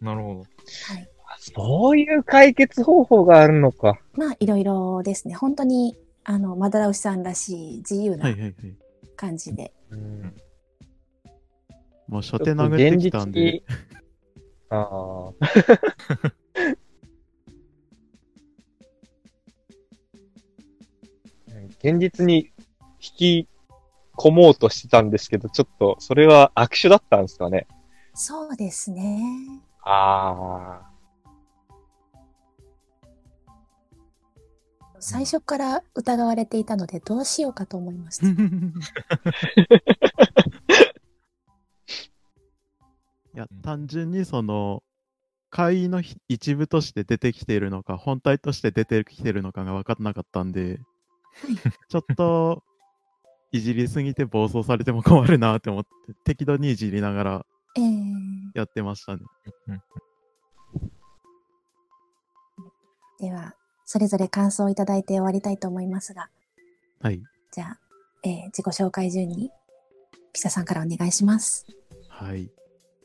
なるほど。はい。そういう解決方法があるのか。まあ、いろいろですね。本当に、あの、マダラウシさんらしい自由ないははいはい。感じで。うんもう初手殴ってきたんで、ああ。現実に引き込もうとしてたんですけど、ちょっと、それは握手だったんですかね。そうですね。ああ。最初から疑われていたので、どうしようかと思いました。いや、単純にその、会員のひ一部として出てきているのか、本体として出てきているのかが分からなかったんで、ちょっと、いじりすぎて暴走されても困るなって思って、適度にいじりながらえー、やってましたね。うんでは、それぞれ感想をいただいて終わりたいと思いますが、はい。じゃあ、えー自己紹介順に、ピサさんからお願いします。はい。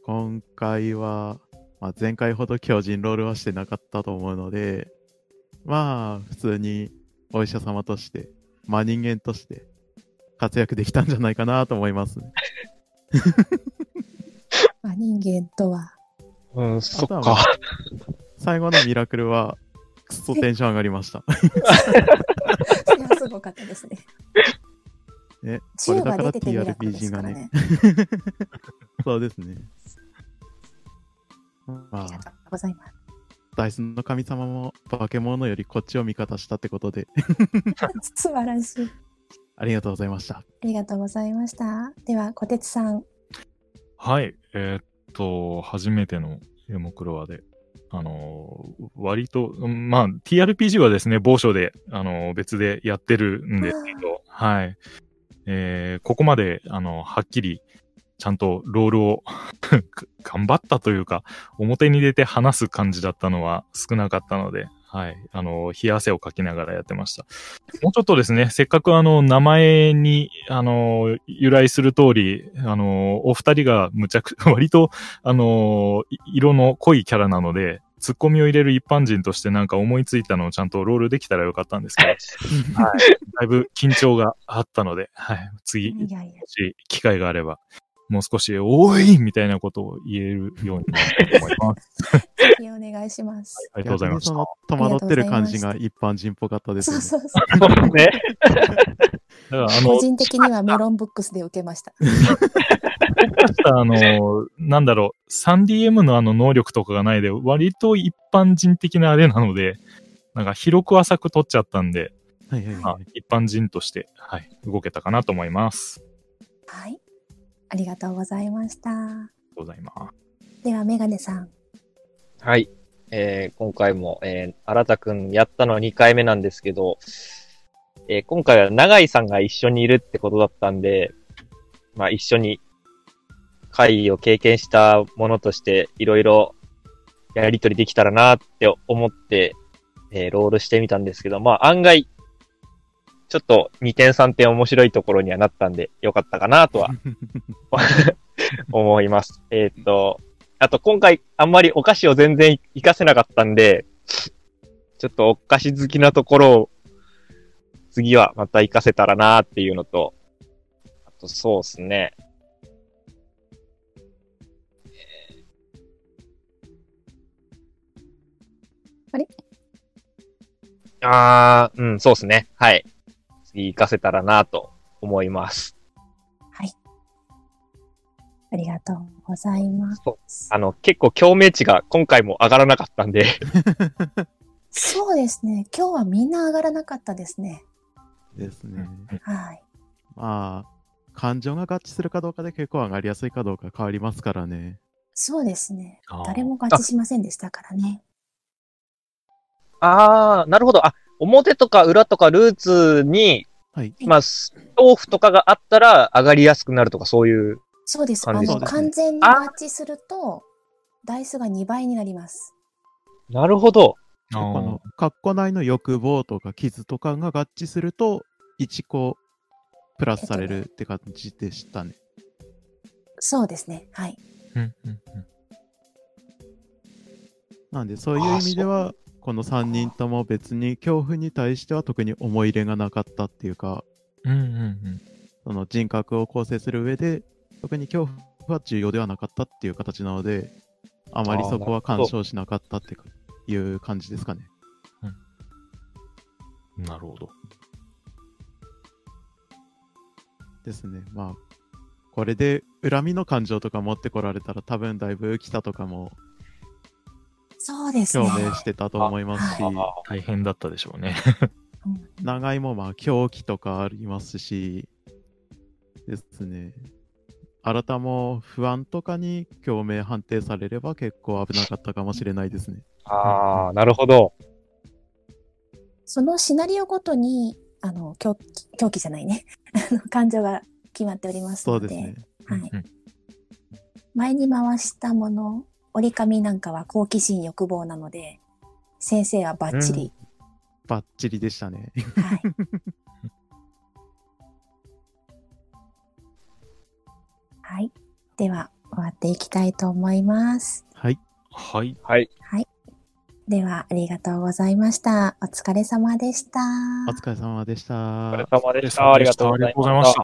今回は、まあ、前回ほど強靭ロールはしてなかったと思うので、まあ、普通にお医者様として、まあ人間として活躍できたんじゃないかなと思いますね。まあ、人間とは、うん、そっか。最後のミラクルは、くっそテンション上がりました。それはすごかったですね。ね、こ銃れだから TRPG がねね。そうですね。まあありが、とうございます。ダイスの神様も化け物よりこっちを味方したってことで、素晴らしい。ありがとうございました。ありがとうございました。では、小鉄さん。はい。えーっと、初めてのエモクロワで、あのー割と、うんまあ、TRPG はですね、某所で、あのー別でやってるんですけど、はい。えーここまで、あの、はっきり、ちゃんとロールを 頑張ったというか、表に出て話す感じだったのは少なかったので、はい。あの、冷や汗をかきながらやってました。もうちょっとですね、せっかくあの、名前に、あの、由来する通り、あの、お二人がむちゃく、割と、あの、い色の濃いキャラなので、ツッコミを入れる一般人としてなんか思いついたのをちゃんとロールできたらよかったんですけど、はい。だいぶ緊張があったので、はい。次、いやいやも、し機会があれば、もう少し、おいみたいなことを言えるように思います。ぜ ひお願いします。ありがとうございました逆にそ。の戸惑ってる感じが一般人っぽかったですね。そうそうそう。ね。個、人的にはメロンブックスで受けました。あの、なんだろう、3DM のあの能力とかがないで、割と一般人的なあれなので、なんか広く浅く取っちゃったんで、はいはいまあはい。一般人として、はい、動けたかなと思います。はい。ありがとうございました。ありがとうございます。では、メガネさん。はい。えー今回も、えー、新田くんやったのは2回目なんですけど、えー今回は長井さんが一緒にいるってことだったんで、まあ一緒に会議を経験したものとして、いろいろやりとりできたらなって思って、えーロールしてみたんですけど、まあ案外、ちょっと2点3点面白いところにはなったんで、よかったかなとは 思います。えーっと、あと今回あんまりお菓子を全然活かせなかったんで、ちょっとお菓子好きなところを次はまた活かせたらなっていうのと、あとそうですね。あれ？あー、うん、そうですね。はい。次活かせたらなと思います。はい。ありがとうございます。あの、結構共鳴値が今回も上がらなかったんで、そうですね。今日はみんな上がらなかったですね。ですね。はい。まあ、感情が合致するかどうかで結構上がりやすいかどうか変わりますからね。そうですね。誰も合致しませんでしたからね。あー、なるほど。あ、表とか裏とかルーツに、はい。まあ、豆腐とかがあったら上がりやすくなるとかそういう。そうです。あの、感じですね完全に合致すると、ダイスが2倍になります。なるほど。あこの、カッコ内の欲望とか傷とかが合致すると、1個プラスされるって感じでしたね。そうですね。はい。うんうんうんなんで、そういう意味では、この3人とも別に恐怖に対しては特に思い入れがなかったっていうか、うんうんうん。その人格を構成する上で、特に恐怖は重要ではなかったっていう形なので、あまりそこは干渉しなかったっていう感じですかね。なるほど。ですね。まあ、これで恨みの感情とか持ってこられたら多分だいぶ北とかもそうです共ね。鳴してたと思いますし、あ大変だったでしょうね。うん長井もまあ狂気とかありますし、ですね。新たも不安とかに共鳴判定されれば結構危なかったかもしれないですね。ああ、なるほど。そのシナリオごとに、あの、狂気、狂気じゃないね。あの感情が決まっておりますので、そうですね。はいうん前に回したもの、折り紙なんかは好奇心欲望なので、先生はバッチリ。バッチリでしたね。はい。はい。では、終わっていきたいと思います。はい。はい。はい。はい。では、ありがとうございました。お疲れ様でした。お疲れ様でした。お疲れ様でした。ありがとうございました。